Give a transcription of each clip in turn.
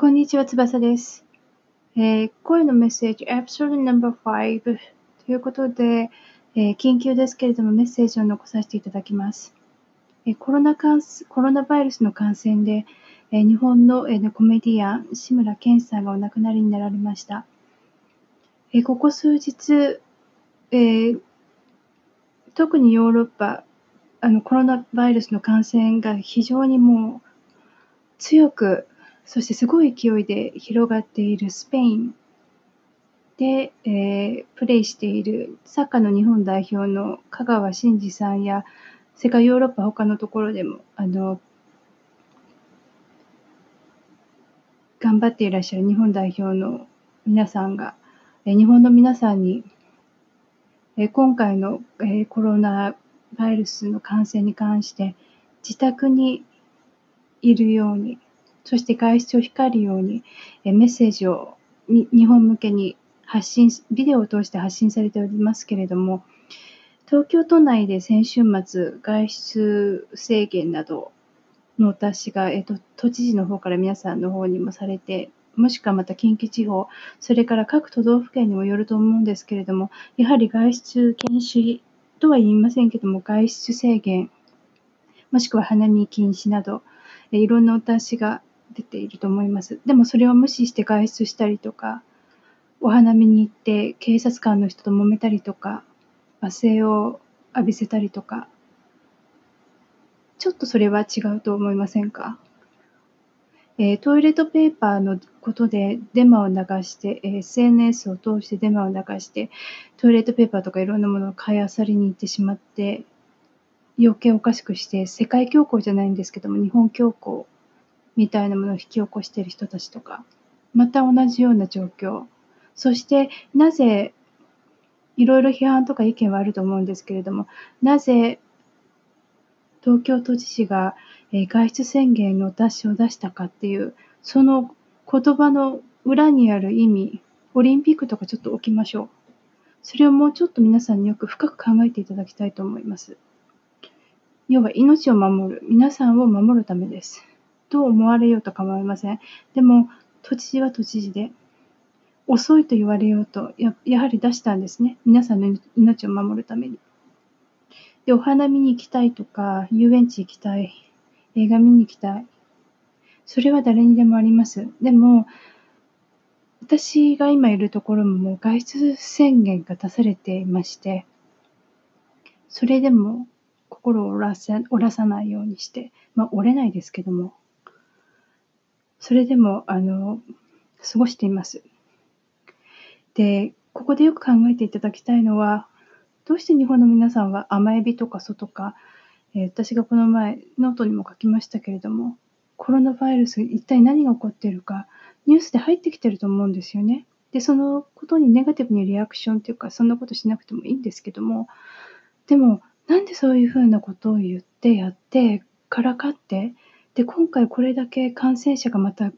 こんにちは、翼です。えー、声のメッセージ、Episode No.5 ということで、えー、緊急ですけれどもメッセージを残させていただきます。えー、コロナ感コロナウイルスの感染で、え日本の、えコメディアン、志村けんさんがお亡くなりになられました。えここ数日、え特にヨーロッパ、あのコロナウイルスの感染が非常にもう強くそしてすごい勢いで広がっているスペイン。で、えー、プレーしているサッカーの日本代表の香川真司さんや世界ヨーロッパ他のところでもあの頑張っていらっしゃる日本代表の皆さんが、え日本の皆さんに、え今回の、えコロナウイルスの感染に関して自宅にいるようにそして外出を控えるように、メッセージを日本向けに発信、ビデオを通して発信されておりますけれども、東京都内で先週末、外出制限などのお達しが、えっと、都知事の方から皆さんの方にもされて、もしくはまた近畿地方、それから各都道府県にもよると思うんですけれども、やはり外出禁止とは言いませんけども、外出制限、もしくは花見禁止など、いろんなお達しが出ていると思います。でもそれを無視して外出したりとか、お花見に行って警察官の人と揉めたりとか、罵声を浴びせたりとか、ちょっとそれは違うと思いませんか？えー、トイレットペーパーのことでデマを流して、えー、SNS を通してデマを流して、トイレットペーパーとかいろんなものを買いあさりに行ってしまって、余計おかしくして、世界恐慌じゃないんですけども、日本恐慌みたいなものを引き起こしている人たちとか、また同じような状況。そして、なぜ、いろいろ批判とか意見はあると思うんですけれども、なぜ東京都知事が外出宣言の出しを出したかっていう、その言葉の裏にある意味、オリンピックとかちょっと置きましょう。それをもうちょっと皆さんによく深く考えていただきたいと思います。要は命を守る、皆さんを守るためです。と思われようと構いません？でも、都知事は都知事で、遅いと言われようとや、やはり出したんですね。皆さんの命を守るために。で、お花見に行きたいとか、遊園地行きたい、映画見に行きたい。それは誰にでもあります。でも、私が今いるところもも外出宣言が出されていまして、それでも心を折らせ折らさないようにして、まあ折れないですけども、それでも、あの、過ごしています。で、ここでよく考えていただきたいのは、どうして日本の皆さんは甘エビとか外か、え、私がこの前ノートにも書きましたけれども、コロナウイルス一体何が起こっているか、ニュースで入ってきてると思うんですよね。で、そのことにネガティブにリアクションっていうか、そんなことしなくてもいいんですけども、でも、なんでそういうふうなことを言ってやって、からかって、で、今回これだけ感染者がまた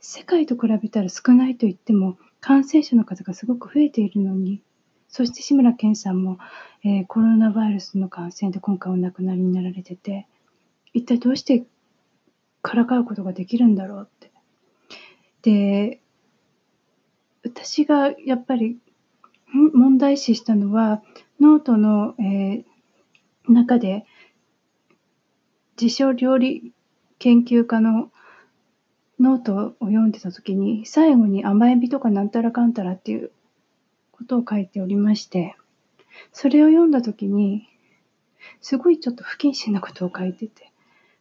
世界と比べたら少ないと言っても、感染者の数がすごく増えているのに、そして志村けんさんも、えー、コロナウイルスの感染で今回お亡くなりになられてて、一体どうしてからかうことができるんだろうって。で、私がやっぱり問題視したのは、ノートの、えー、中で、自称料理研究家のノートを読んでた時に、最後に甘エビとかなんたらかんたらっていうことを書いておりまして、それを読んだ時に、すごいちょっと不謹慎なことを書いてて、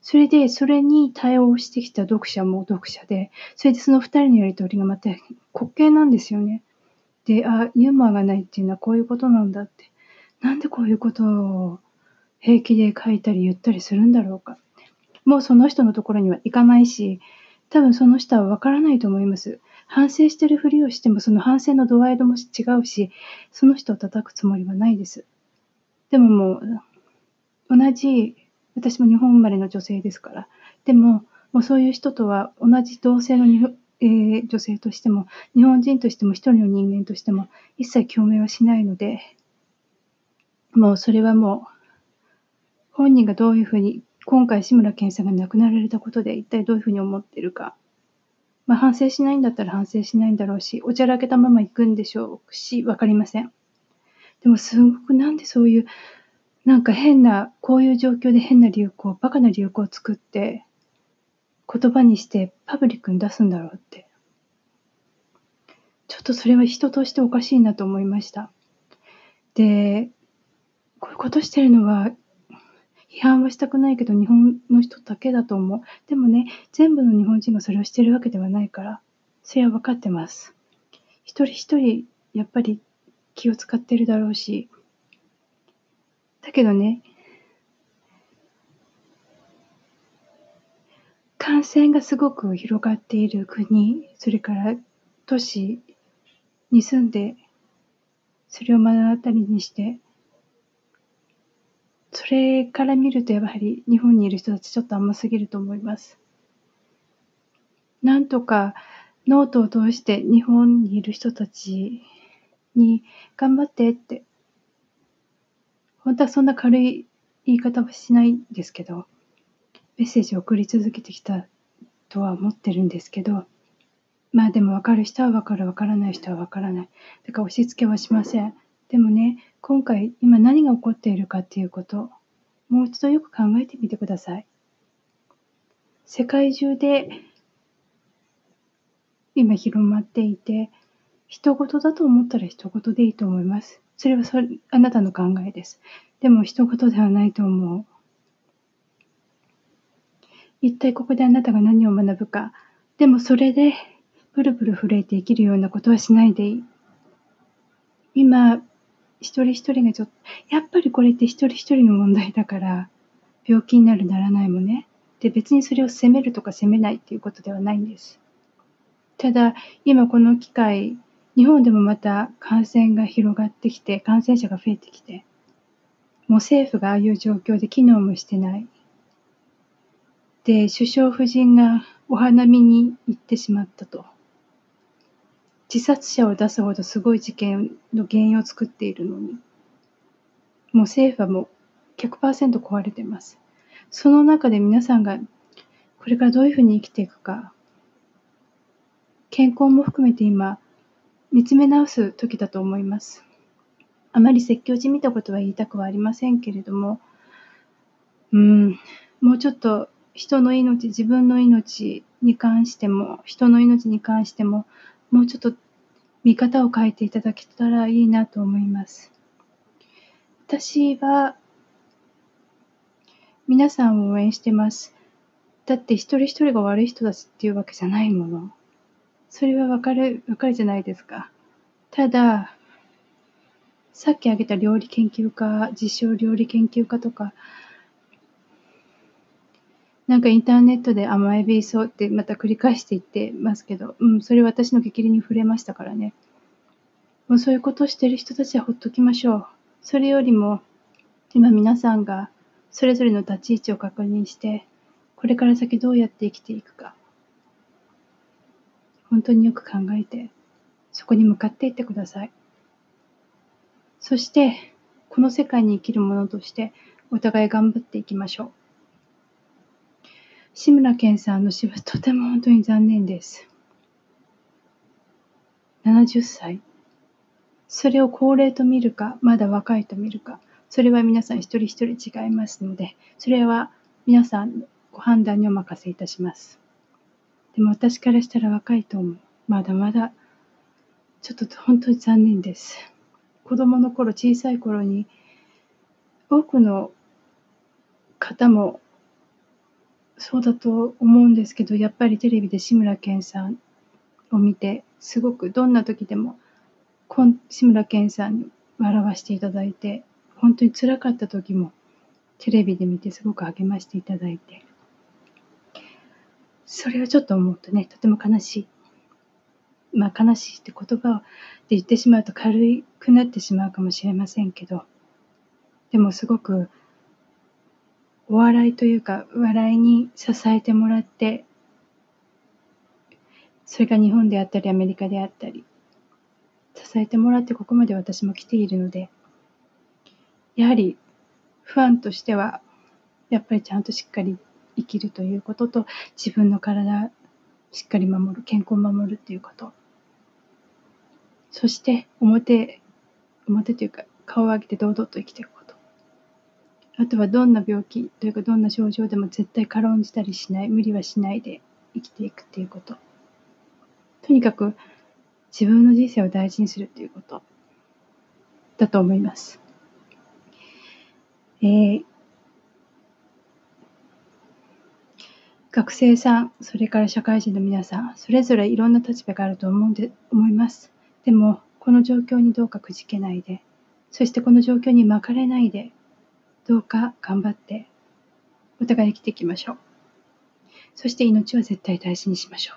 それで、それに対応してきた読者も読者で、それでその二人のやりとりがまた滑稽なんですよね。で、あ、ユーモアがないっていうのはこういうことなんだって。なんでこういうことを平気で書いたり言ったりするんだろうか。もうその人のところには行かないし、多分その人はわからないと思います。反省してるふりをしても、その反省の度合い度も違うし、その人を叩くつもりはないです。でももう、同じ、私も日本生まれの女性ですから、でも、もうそういう人とは同じ同性のに、えー、女性としても、日本人としても、一人の人間としても、一切共鳴はしないので、もうそれはもう、本人がどういうふうに今回志村けんさんが亡くなられたことで一体どういうふうに思ってるかまあ、反省しないんだったら反省しないんだろうし、おちゃらけたまま行くんでしょうし、わかりません。でもすごくなんでそういう、なんか変な、こういう状況で変な流行、バカな流行を作って、言葉にしてパブリックに出すんだろうって。ちょっとそれは人としておかしいなと思いました。で、こういうことしてるのは、批判はしたくないけど日本の人だけだと思う。でもね、全部の日本人がそれをしてるわけではないから、それは分かってます。一人一人、やっぱり気を使ってるだろうし、だけどね、感染がすごく広がっている国、それから都市に住んで、それを目の当たりにして、それから見るとやはり日本にいる人たちちょっと甘すぎると思います。なんとかノートを通して日本にいる人たちに頑張ってって、本当はそんな軽い言い方はしないんですけど、メッセージを送り続けてきたとは思ってるんですけど、まあでも分かる人は分かる、分からない人は分からない。だから押し付けはしません。でもね、今回、今何が起こっているかっていうこと、もう一度よく考えてみてください。世界中で今広まっていて、人事だと思ったら人事でいいと思います。それはそれあなたの考えです。でも人事ではないと思う。一体ここであなたが何を学ぶか。でもそれで、ブルブル震えて生きるようなことはしないでいい。今、一人一人がちょっと、やっぱりこれって一人一人の問題だから、病気になるならないもね。で、別にそれを責めるとか責めないっていうことではないんです。ただ、今この機会、日本でもまた感染が広がってきて、感染者が増えてきて、もう政府がああいう状況で機能もしてない。で、首相夫人がお花見に行ってしまったと。自殺者を出すほどすごい事件の原因を作っているのに、もう政府はもう100%壊れてます。その中で皆さんがこれからどういうふうに生きていくか、健康も含めて今、見つめ直す時だと思います。あまり説教じみたことは言いたくはありませんけれども、うん、もうちょっと人の命、自分の命に関しても、人の命に関しても、もうちょっと見方を変えていただけたらいいなと思います。私は、皆さんを応援してます。だって一人一人が悪い人たちっていうわけじゃないもの。それはわかる、わかるじゃないですか。ただ、さっき挙げた料理研究家、自称料理研究家とか、なんかインターネットで甘えびそうってまた繰り返して言ってますけど、うん、それ私の激励に触れましたからね。もうそういうことをしてる人たちはほっときましょう。それよりも、今皆さんがそれぞれの立ち位置を確認して、これから先どうやって生きていくか。本当によく考えて、そこに向かっていってください。そして、この世界に生きる者として、お互い頑張っていきましょう。志村けんさんの死はとても本当に残念です。70歳。それを高齢と見るか、まだ若いと見るか、それは皆さん一人一人違いますので、それは皆さんご判断にお任せいたします。でも私からしたら若いと思う。まだまだ、ちょっと本当に残念です。子供の頃、小さい頃に、多くの方もそうだと思うんですけど、やっぱりテレビで志村けんさんを見て、すごくどんな時でも、志村けんさんに笑わせていただいて、本当に辛かった時も、テレビで見てすごく励ましていただいて、それをちょっと思うとね、とても悲しい。まあ悲しいって言葉で言ってしまうと軽くなってしまうかもしれませんけど、でもすごくお笑いというか、笑いに支えてもらって、それが日本であったり、アメリカであったり、支えてもらってここまで私も来ているので、やはりファンとしては、やっぱりちゃんとしっかり生きるということと、自分の体しっかり守る、健康を守るっていうこと。そして表、表というか顔を上げて堂々と生きていくこと。あとはどんな病気というかどんな症状でも絶対軽んじたりしない、無理はしないで生きていくっていうこと。とにかく自分の人生を大事にするっていうことだと思います。えー、学生さん、それから社会人の皆さん、それぞれいろんな立場があると思うんで思います。でも、この状況にどうかくじけないで、そしてこの状況に巻かれないで、どうか頑張って、お互い生きていきましょう。そして命は絶対大事にしましょ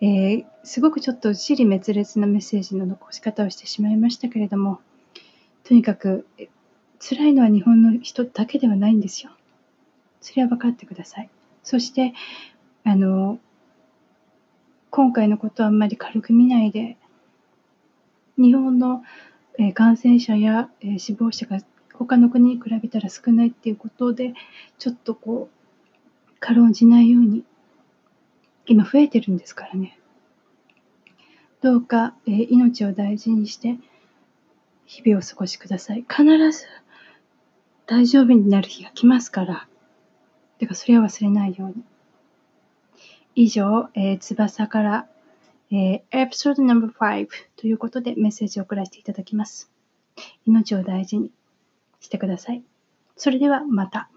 う。えー、すごくちょっと尻滅裂なメッセージの残し方をしてしまいましたけれども、とにかく辛いのは日本の人だけではないんですよ。それは分かってください。そして、あの、今回のことはあんまり軽く見ないで、日本の、感染者や、死亡者が他の国に比べたら少ないっていうことで、ちょっとこう、軽んじないように今増えてるんですからね。どうか、えー、命を大事にして日々をお過ごしください。必ず大丈夫になる日が来ますから。てか、それは忘れないように。以上、えー、翼から、えー、エピソード No.5 ということでメッセージを送らせていただきます。命を大事にしてください。それではまた。